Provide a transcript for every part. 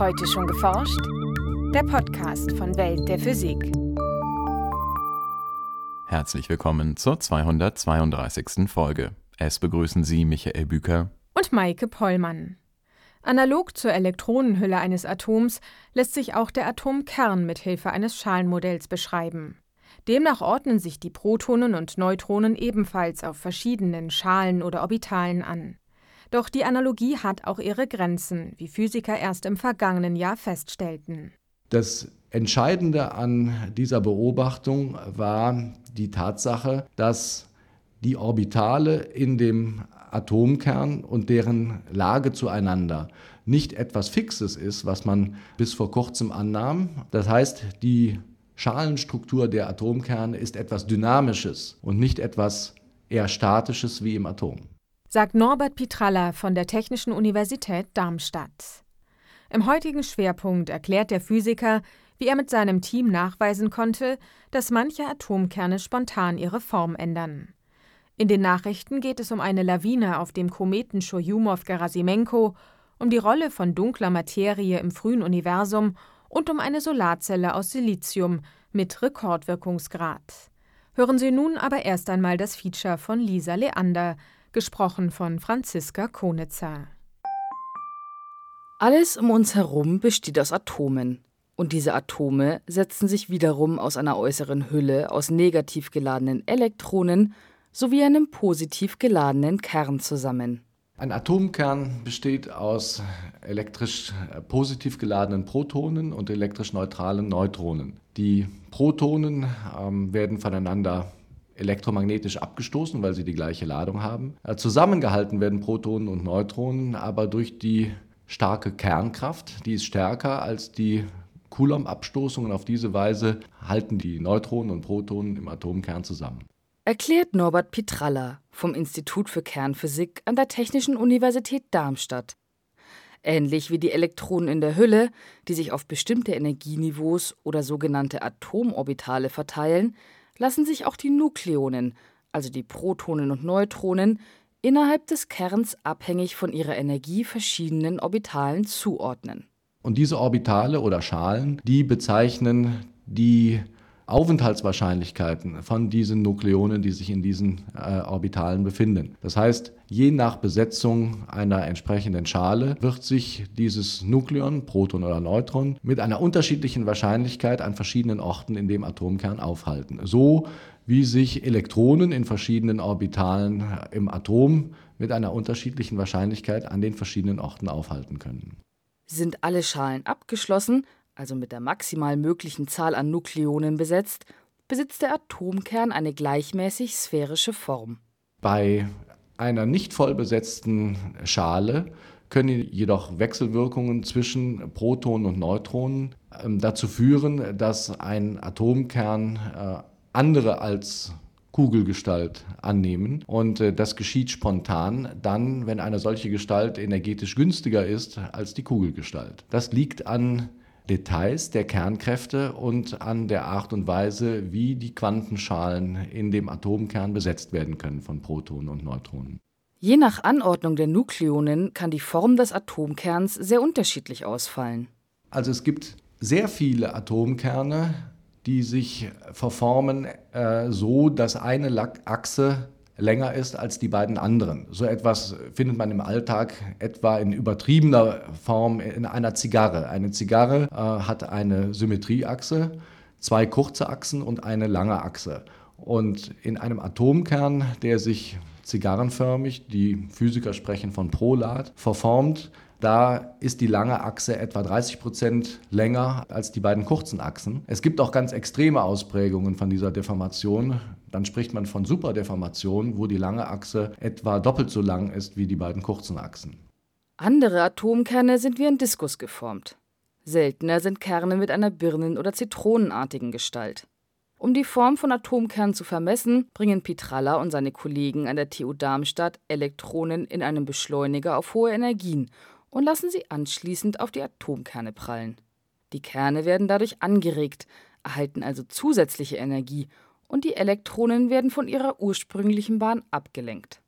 Heute schon geforscht? Der Podcast von Welt der Physik. Herzlich willkommen zur 232. Folge. Es begrüßen Sie Michael Büker und Maike Pollmann. Analog zur Elektronenhülle eines Atoms lässt sich auch der Atomkern mit Hilfe eines Schalenmodells beschreiben. Demnach ordnen sich die Protonen und Neutronen ebenfalls auf verschiedenen Schalen oder Orbitalen an. Doch die Analogie hat auch ihre Grenzen, wie Physiker erst im vergangenen Jahr feststellten. Das Entscheidende an dieser Beobachtung war die Tatsache, dass die Orbitale in dem Atomkern und deren Lage zueinander nicht etwas Fixes ist, was man bis vor kurzem annahm. Das heißt, die Schalenstruktur der Atomkerne ist etwas Dynamisches und nicht etwas eher Statisches wie im Atom. Sagt Norbert Pitralla von der Technischen Universität Darmstadt. Im heutigen Schwerpunkt erklärt der Physiker, wie er mit seinem Team nachweisen konnte, dass manche Atomkerne spontan ihre Form ändern. In den Nachrichten geht es um eine Lawine auf dem Kometen Churyumov-Gerasimenko, um die Rolle von dunkler Materie im frühen Universum und um eine Solarzelle aus Silizium mit Rekordwirkungsgrad. Hören Sie nun aber erst einmal das Feature von Lisa Leander, gesprochen von Franziska Konitzer. Alles um uns herum besteht aus Atomen. Und diese Atome setzen sich wiederum aus einer äußeren Hülle aus negativ geladenen Elektronen sowie einem positiv geladenen Kern zusammen. Ein Atomkern besteht aus elektrisch äh, positiv geladenen Protonen und elektrisch neutralen Neutronen. Die Protonen ähm, werden voneinander elektromagnetisch abgestoßen, weil sie die gleiche Ladung haben. Äh, zusammengehalten werden Protonen und Neutronen aber durch die starke Kernkraft. Die ist stärker als die Coulomb-Abstoßung und auf diese Weise halten die Neutronen und Protonen im Atomkern zusammen. Erklärt Norbert Pitralla vom Institut für Kernphysik an der Technischen Universität Darmstadt. Ähnlich wie die Elektronen in der Hülle, die sich auf bestimmte Energieniveaus oder sogenannte Atomorbitale verteilen, lassen sich auch die Nukleonen, also die Protonen und Neutronen, innerhalb des Kerns abhängig von ihrer Energie verschiedenen Orbitalen zuordnen. Und diese Orbitale oder Schalen, die bezeichnen die Aufenthaltswahrscheinlichkeiten von diesen Nukleonen, die sich in diesen äh, Orbitalen befinden. Das heißt, je nach Besetzung einer entsprechenden Schale wird sich dieses Nukleon, Proton oder Neutron, mit einer unterschiedlichen Wahrscheinlichkeit an verschiedenen Orten in dem Atomkern aufhalten. So wie sich Elektronen in verschiedenen Orbitalen im Atom mit einer unterschiedlichen Wahrscheinlichkeit an den verschiedenen Orten aufhalten können. Sind alle Schalen abgeschlossen, also mit der maximal möglichen Zahl an Nukleonen besetzt, besitzt der Atomkern eine gleichmäßig sphärische Form. Bei einer nicht voll besetzten Schale können jedoch Wechselwirkungen zwischen Protonen und Neutronen äh, dazu führen, dass ein Atomkern äh, andere als Kugelgestalt annehmen. Und äh, das geschieht spontan dann, wenn eine solche Gestalt energetisch günstiger ist als die Kugelgestalt. Das liegt an Details der Kernkräfte und an der Art und Weise, wie die Quantenschalen in dem Atomkern besetzt werden können von Protonen und Neutronen. Je nach Anordnung der Nukleonen kann die Form des Atomkerns sehr unterschiedlich ausfallen. Also es gibt sehr viele Atomkerne, die sich verformen äh, so, dass eine Achse länger ist als die beiden anderen. So etwas findet man im Alltag etwa in übertriebener Form in einer Zigarre. Eine Zigarre äh, hat eine Symmetrieachse, zwei kurze Achsen und eine lange Achse. Und in einem Atomkern, der sich zigarrenförmig, die Physiker sprechen von Prolat, verformt, da ist die lange Achse etwa 30 Prozent länger als die beiden kurzen Achsen. Es gibt auch ganz extreme Ausprägungen von dieser Deformation. Dann spricht man von Superdeformation, wo die lange Achse etwa doppelt so lang ist wie die beiden kurzen Achsen. Andere Atomkerne sind wie ein Diskus geformt. Seltener sind Kerne mit einer birnen- oder zitronenartigen Gestalt. Um die Form von Atomkernen zu vermessen, bringen Pitralla und seine Kollegen an der TU Darmstadt Elektronen in einem Beschleuniger auf hohe Energien und lassen sie anschließend auf die Atomkerne prallen. Die Kerne werden dadurch angeregt, erhalten also zusätzliche Energie und die Elektronen werden von ihrer ursprünglichen Bahn abgelenkt.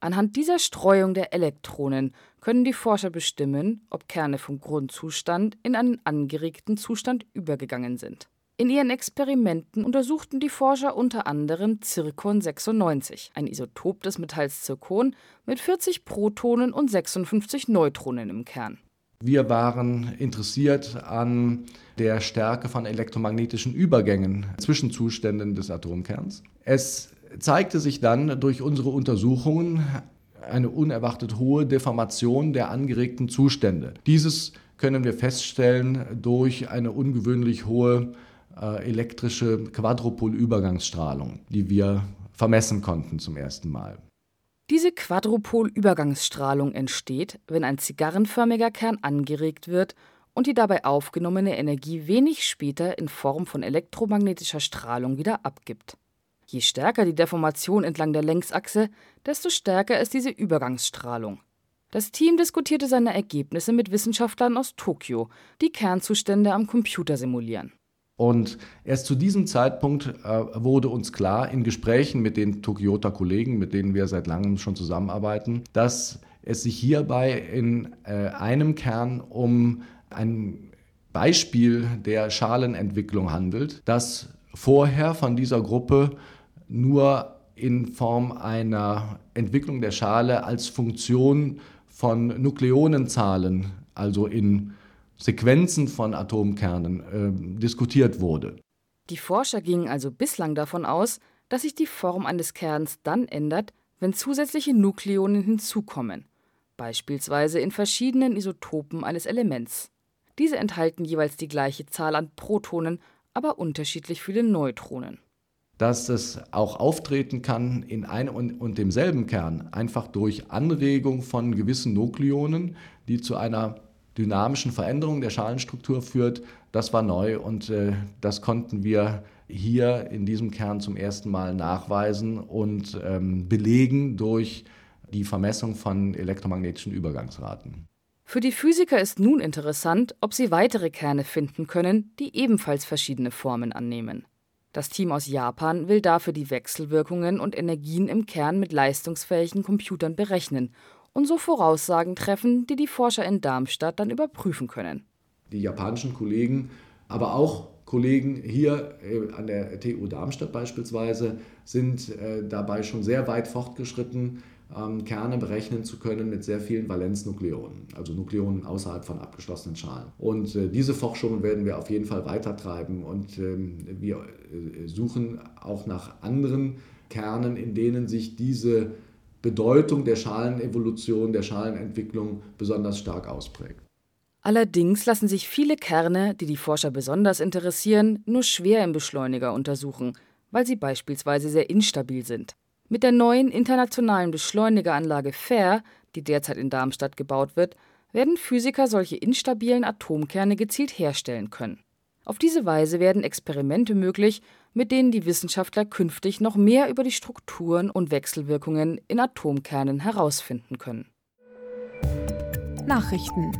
Anhand dieser Streuung der Elektronen können die Forscher bestimmen, ob Kerne vom Grundzustand in einen angeregten Zustand übergegangen sind. In ihren Experimenten untersuchten die Forscher unter anderem Zirkon 96, ein Isotop des Metalls Zirkon mit 40 Protonen und 56 Neutronen im Kern. Wir waren interessiert an der Stärke von elektromagnetischen Übergängen zwischen Zuständen des Atomkerns. Es zeigte sich dann durch unsere Untersuchungen eine unerwartet hohe Deformation der angeregten Zustände. Dieses können wir feststellen durch eine ungewöhnlich hohe elektrische Quadrupolübergangsstrahlung, die wir vermessen konnten zum ersten Mal. Diese Quadrupolübergangsstrahlung entsteht, wenn ein zigarrenförmiger Kern angeregt wird und die dabei aufgenommene Energie wenig später in Form von elektromagnetischer Strahlung wieder abgibt. Je stärker die Deformation entlang der Längsachse, desto stärker ist diese Übergangsstrahlung. Das Team diskutierte seine Ergebnisse mit Wissenschaftlern aus Tokio, die Kernzustände am Computer simulieren. Und erst zu diesem Zeitpunkt äh, wurde uns klar, in Gesprächen mit den Tokyota-Kollegen, mit denen wir seit langem schon zusammenarbeiten, dass es sich hierbei in äh, einem Kern um ein Beispiel der Schalenentwicklung handelt, das vorher von dieser Gruppe nur in Form einer Entwicklung der Schale als Funktion von Nukleonenzahlen, also in Sequenzen von Atomkernen äh, diskutiert wurde. Die Forscher gingen also bislang davon aus, dass sich die Form eines Kerns dann ändert, wenn zusätzliche Nukleonen hinzukommen, beispielsweise in verschiedenen Isotopen eines Elements. Diese enthalten jeweils die gleiche Zahl an Protonen, aber unterschiedlich viele Neutronen. Dass es auch auftreten kann in einem und demselben Kern, einfach durch Anregung von gewissen Nukleonen, die zu einer dynamischen Veränderung der Schalenstruktur führt, das war neu und äh, das konnten wir hier in diesem Kern zum ersten Mal nachweisen und ähm, belegen durch die Vermessung von elektromagnetischen Übergangsraten. Für die Physiker ist nun interessant, ob sie weitere Kerne finden können, die ebenfalls verschiedene Formen annehmen. Das Team aus Japan will dafür die Wechselwirkungen und Energien im Kern mit leistungsfähigen Computern berechnen und so Voraussagen treffen, die die Forscher in Darmstadt dann überprüfen können. Die japanischen Kollegen, aber auch Kollegen hier äh, an der TU Darmstadt beispielsweise sind äh, dabei schon sehr weit fortgeschritten, ähm, Kerne berechnen zu können mit sehr vielen Valenznukleonen, also Nukleonen außerhalb von abgeschlossenen Schalen. Und äh, diese Forschungen werden wir auf jeden Fall weitertreiben und ähm, wir suchen auch nach anderen Kernen, in denen sich diese Bedeutung der Schalenevolution, der Schalenentwicklung besonders stark ausprägt. Allerdings lassen sich viele Kerne, die die Forscher besonders interessieren, nur schwer im Beschleuniger untersuchen, weil sie beispielsweise sehr instabil sind. Mit der neuen internationalen Beschleunigeranlage FAIR, die derzeit in Darmstadt gebaut wird, werden Physiker solche instabilen Atomkerne gezielt herstellen können. Auf diese Weise werden Experimente möglich, mit denen die Wissenschaftler künftig noch mehr über die Strukturen und Wechselwirkungen in Atomkernen herausfinden können. Nachrichten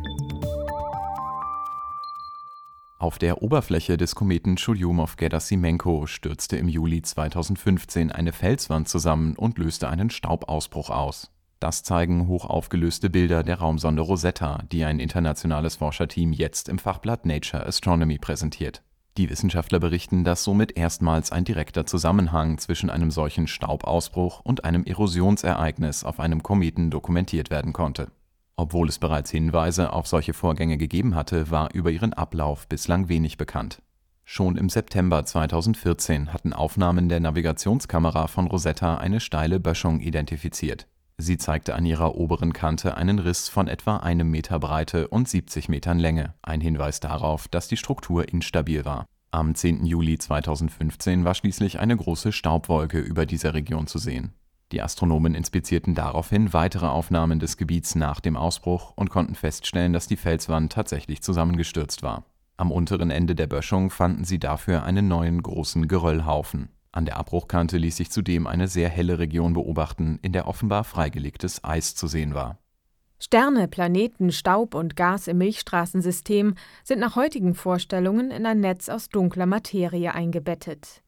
Auf der Oberfläche des Kometen Churyumov-Gerasimenko stürzte im Juli 2015 eine Felswand zusammen und löste einen Staubausbruch aus. Das zeigen hochaufgelöste Bilder der Raumsonde Rosetta, die ein internationales Forscherteam jetzt im Fachblatt Nature Astronomy präsentiert. Die Wissenschaftler berichten, dass somit erstmals ein direkter Zusammenhang zwischen einem solchen Staubausbruch und einem Erosionsereignis auf einem Kometen dokumentiert werden konnte. Obwohl es bereits Hinweise auf solche Vorgänge gegeben hatte, war über ihren Ablauf bislang wenig bekannt. Schon im September 2014 hatten Aufnahmen der Navigationskamera von Rosetta eine steile Böschung identifiziert. Sie zeigte an ihrer oberen Kante einen Riss von etwa einem Meter Breite und 70 Metern Länge, ein Hinweis darauf, dass die Struktur instabil war. Am 10. Juli 2015 war schließlich eine große Staubwolke über dieser Region zu sehen. Die Astronomen inspizierten daraufhin weitere Aufnahmen des Gebiets nach dem Ausbruch und konnten feststellen, dass die Felswand tatsächlich zusammengestürzt war. Am unteren Ende der Böschung fanden sie dafür einen neuen großen Geröllhaufen. An der Abbruchkante ließ sich zudem eine sehr helle Region beobachten, in der offenbar freigelegtes Eis zu sehen war. Sterne, Planeten, Staub und Gas im Milchstraßensystem sind nach heutigen Vorstellungen in ein Netz aus dunkler Materie eingebettet.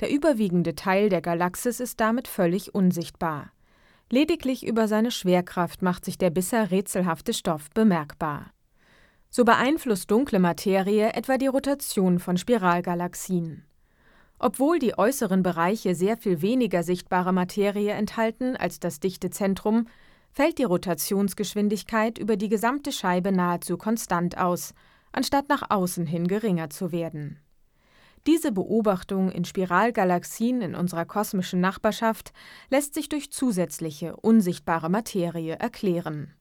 Der überwiegende Teil der Galaxis ist damit völlig unsichtbar. Lediglich über seine Schwerkraft macht sich der bisher rätselhafte Stoff bemerkbar. So beeinflusst dunkle Materie etwa die Rotation von Spiralgalaxien. Obwohl die äußeren Bereiche sehr viel weniger sichtbare Materie enthalten als das dichte Zentrum, fällt die Rotationsgeschwindigkeit über die gesamte Scheibe nahezu konstant aus, anstatt nach außen hin geringer zu werden. Diese Beobachtung in Spiralgalaxien in unserer kosmischen Nachbarschaft lässt sich durch zusätzliche, unsichtbare Materie erklären.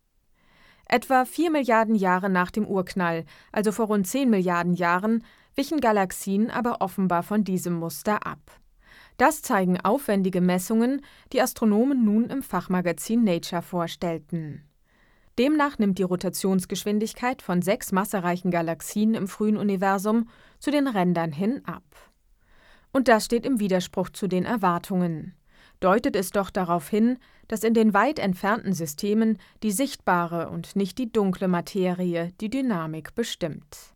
Etwa vier Milliarden Jahre nach dem Urknall, also vor rund zehn Milliarden Jahren, wichen Galaxien aber offenbar von diesem Muster ab. Das zeigen aufwendige Messungen, die Astronomen nun im Fachmagazin Nature vorstellten. Demnach nimmt die Rotationsgeschwindigkeit von sechs massereichen Galaxien im frühen Universum zu den Rändern hin ab. Und das steht im Widerspruch zu den Erwartungen. Deutet es doch darauf hin, dass in den weit entfernten Systemen die sichtbare und nicht die dunkle Materie die Dynamik bestimmt.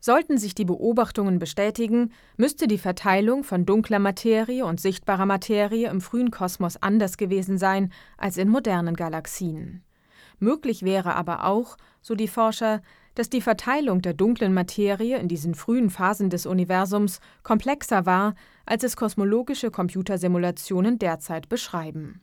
Sollten sich die Beobachtungen bestätigen, müsste die Verteilung von dunkler Materie und sichtbarer Materie im frühen Kosmos anders gewesen sein als in modernen Galaxien. Möglich wäre aber auch, so die Forscher, dass die Verteilung der dunklen Materie in diesen frühen Phasen des Universums komplexer war, als es kosmologische Computersimulationen derzeit beschreiben.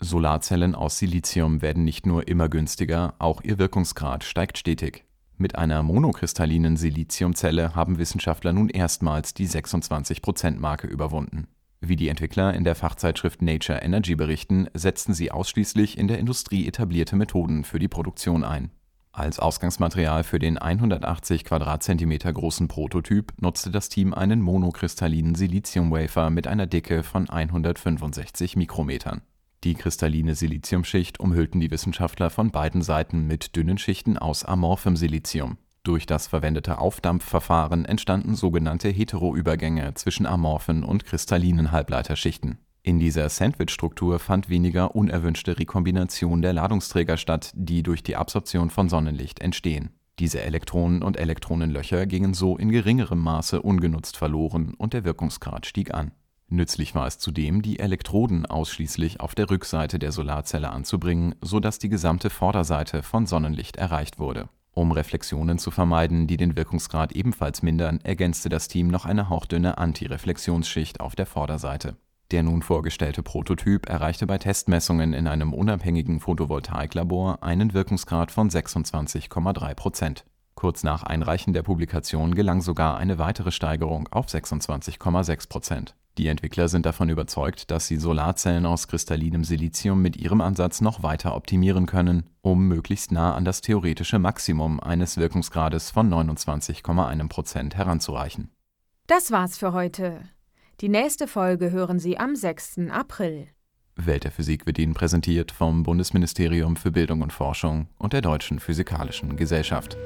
Solarzellen aus Silizium werden nicht nur immer günstiger, auch ihr Wirkungsgrad steigt stetig. Mit einer monokristallinen Siliziumzelle haben Wissenschaftler nun erstmals die 26%-Marke überwunden. Wie die Entwickler in der Fachzeitschrift Nature Energy berichten, setzten sie ausschließlich in der Industrie etablierte Methoden für die Produktion ein. Als Ausgangsmaterial für den 180 Quadratzentimeter großen Prototyp nutzte das Team einen monokristallinen Siliziumwafer mit einer Dicke von 165 Mikrometern. Die kristalline Siliziumschicht umhüllten die Wissenschaftler von beiden Seiten mit dünnen Schichten aus amorphem Silizium. Durch das verwendete Aufdampfverfahren entstanden sogenannte Heteroübergänge zwischen amorphen und kristallinen Halbleiterschichten. In dieser Sandwich-Struktur fand weniger unerwünschte Rekombination der Ladungsträger statt, die durch die Absorption von Sonnenlicht entstehen. Diese Elektronen und Elektronenlöcher gingen so in geringerem Maße ungenutzt verloren und der Wirkungsgrad stieg an Nützlich war es zudem, die Elektroden ausschließlich auf der Rückseite der Solarzelle anzubringen, so dass die gesamte Vorderseite von Sonnenlicht erreicht wurde. Um Reflexionen zu vermeiden, die den Wirkungsgrad ebenfalls mindern, ergänzte das Team noch eine hauchdünne Antireflexionsschicht auf der Vorderseite. Der nun vorgestellte Prototyp erreichte bei Testmessungen in einem unabhängigen Photovoltaiklabor einen Wirkungsgrad von 26,3 Prozent. Kurz nach Einreichen der Publikation gelang sogar eine weitere Steigerung auf 26,6 Prozent. Die Entwickler sind davon überzeugt, dass sie Solarzellen aus kristallinem Silizium mit ihrem Ansatz noch weiter optimieren können, um möglichst nah an das theoretische Maximum eines Wirkungsgrades von 29,1 Prozent heranzureichen. Das war's für heute. Die nächste Folge hören Sie am 6. April. Welt der Physik wird Ihnen präsentiert vom Bundesministerium für Bildung und Forschung und der Deutschen Physikalischen Gesellschaft.